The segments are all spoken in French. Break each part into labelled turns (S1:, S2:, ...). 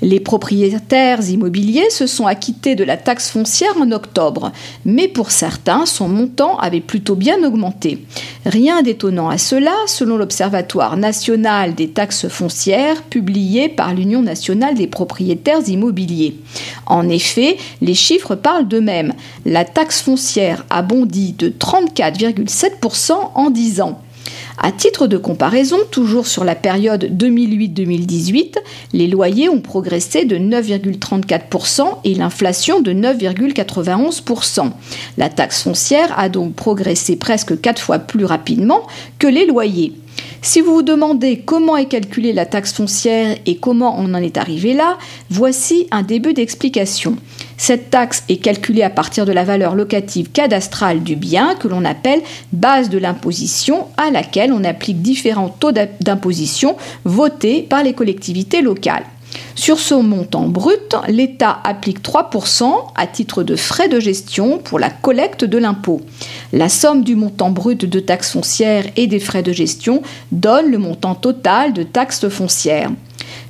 S1: Les propriétaires immobiliers se sont acquittés de la taxe foncière en octobre, mais pour certains, son montant avait plutôt bien augmenté. Rien d'étonnant à cela, selon l'Observatoire national des taxes foncières publié par l'Union nationale des propriétaires immobiliers. En effet, les chiffres parlent d'eux-mêmes. La taxe foncière a bondi de 34,7% en 10 ans. À titre de comparaison, toujours sur la période 2008-2018, les loyers ont progressé de 9,34% et l'inflation de 9,91%. La taxe foncière a donc progressé presque 4 fois plus rapidement que les loyers. Si vous vous demandez comment est calculée la taxe foncière et comment on en est arrivé là, voici un début d'explication. Cette taxe est calculée à partir de la valeur locative cadastrale du bien que l'on appelle base de l'imposition à laquelle on applique différents taux d'imposition votés par les collectivités locales. Sur ce montant brut, l'État applique 3% à titre de frais de gestion pour la collecte de l'impôt. La somme du montant brut de taxes foncières et des frais de gestion donne le montant total de taxes foncières.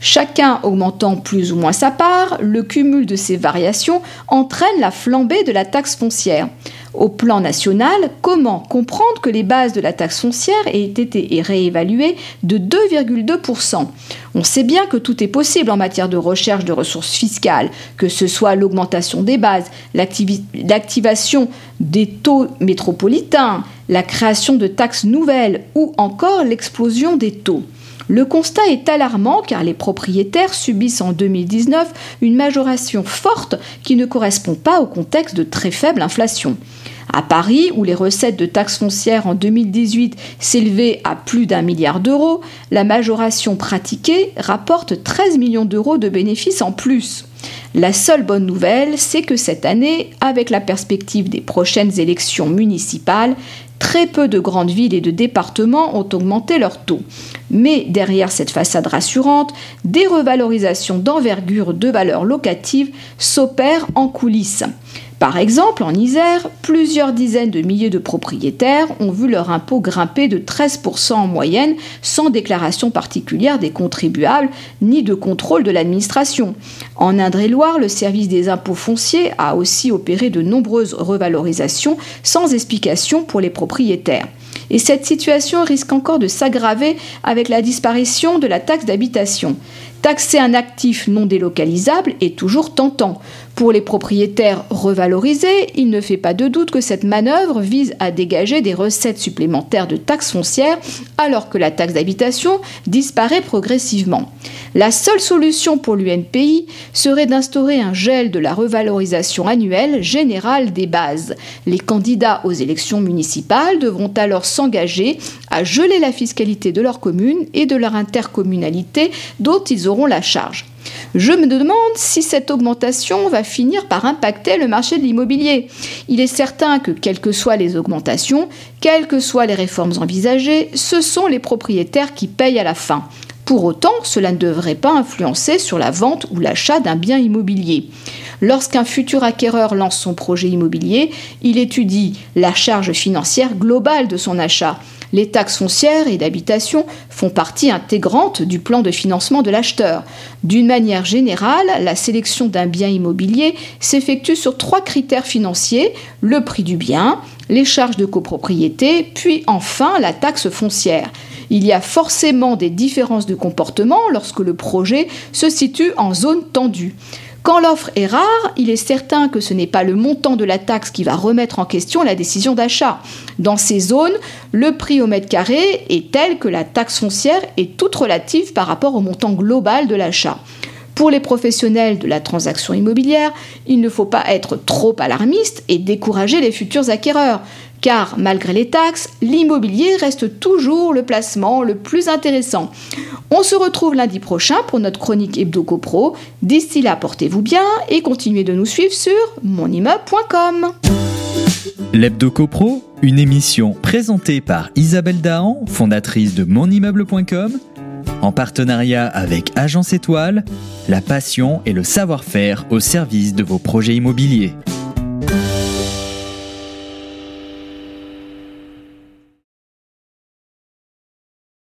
S1: Chacun augmentant plus ou moins sa part, le cumul de ces variations entraîne la flambée de la taxe foncière. Au plan national, comment comprendre que les bases de la taxe foncière aient été réévaluées de 2,2% On sait bien que tout est possible en matière de recherche de ressources fiscales, que ce soit l'augmentation des bases, l'activation des taux métropolitains, la création de taxes nouvelles ou encore l'explosion des taux. Le constat est alarmant car les propriétaires subissent en 2019 une majoration forte qui ne correspond pas au contexte de très faible inflation. À Paris, où les recettes de taxes foncières en 2018 s'élevaient à plus d'un milliard d'euros, la majoration pratiquée rapporte 13 millions d'euros de bénéfices en plus. La seule bonne nouvelle, c'est que cette année, avec la perspective des prochaines élections municipales, très peu de grandes villes et de départements ont augmenté leurs taux. Mais derrière cette façade rassurante, des revalorisations d'envergure de valeurs locatives s'opèrent en coulisses. Par exemple, en Isère, plusieurs dizaines de milliers de propriétaires ont vu leur impôt grimper de 13% en moyenne sans déclaration particulière des contribuables ni de contrôle de l'administration. En Indre-et-Loire, le service des impôts fonciers a aussi opéré de nombreuses revalorisations sans explication pour les propriétaires. Et cette situation risque encore de s'aggraver avec la disparition de la taxe d'habitation. Taxer un actif non délocalisable est toujours tentant. Pour les propriétaires revalorisés, il ne fait pas de doute que cette manœuvre vise à dégager des recettes supplémentaires de taxes foncières alors que la taxe d'habitation disparaît progressivement. La seule solution pour l'UNPI serait d'instaurer un gel de la revalorisation annuelle générale des bases. Les candidats aux élections municipales devront alors s'engager à geler la fiscalité de leur commune et de leur intercommunalité dont ils auront la charge. Je me demande si cette augmentation va finir par impacter le marché de l'immobilier. Il est certain que, quelles que soient les augmentations, quelles que soient les réformes envisagées, ce sont les propriétaires qui payent à la fin. Pour autant, cela ne devrait pas influencer sur la vente ou l'achat d'un bien immobilier. Lorsqu'un futur acquéreur lance son projet immobilier, il étudie la charge financière globale de son achat les taxes foncières et d'habitation font partie intégrante du plan de financement de l'acheteur. D'une manière générale, la sélection d'un bien immobilier s'effectue sur trois critères financiers, le prix du bien, les charges de copropriété, puis enfin la taxe foncière. Il y a forcément des différences de comportement lorsque le projet se situe en zone tendue. Quand l'offre est rare, il est certain que ce n'est pas le montant de la taxe qui va remettre en question la décision d'achat. Dans ces zones, le prix au mètre carré est tel que la taxe foncière est toute relative par rapport au montant global de l'achat. Pour les professionnels de la transaction immobilière, il ne faut pas être trop alarmiste et décourager les futurs acquéreurs car malgré les taxes, l'immobilier reste toujours le placement le plus intéressant. On se retrouve lundi prochain pour notre chronique Hebdo CoPro. D'ici là, portez-vous bien et continuez de nous suivre sur monimmeuble.com.
S2: L'Hebdo CoPro, une émission présentée par Isabelle Dahan, fondatrice de monimmeuble.com, en partenariat avec Agence Étoile, la passion et le savoir-faire au service de vos projets immobiliers.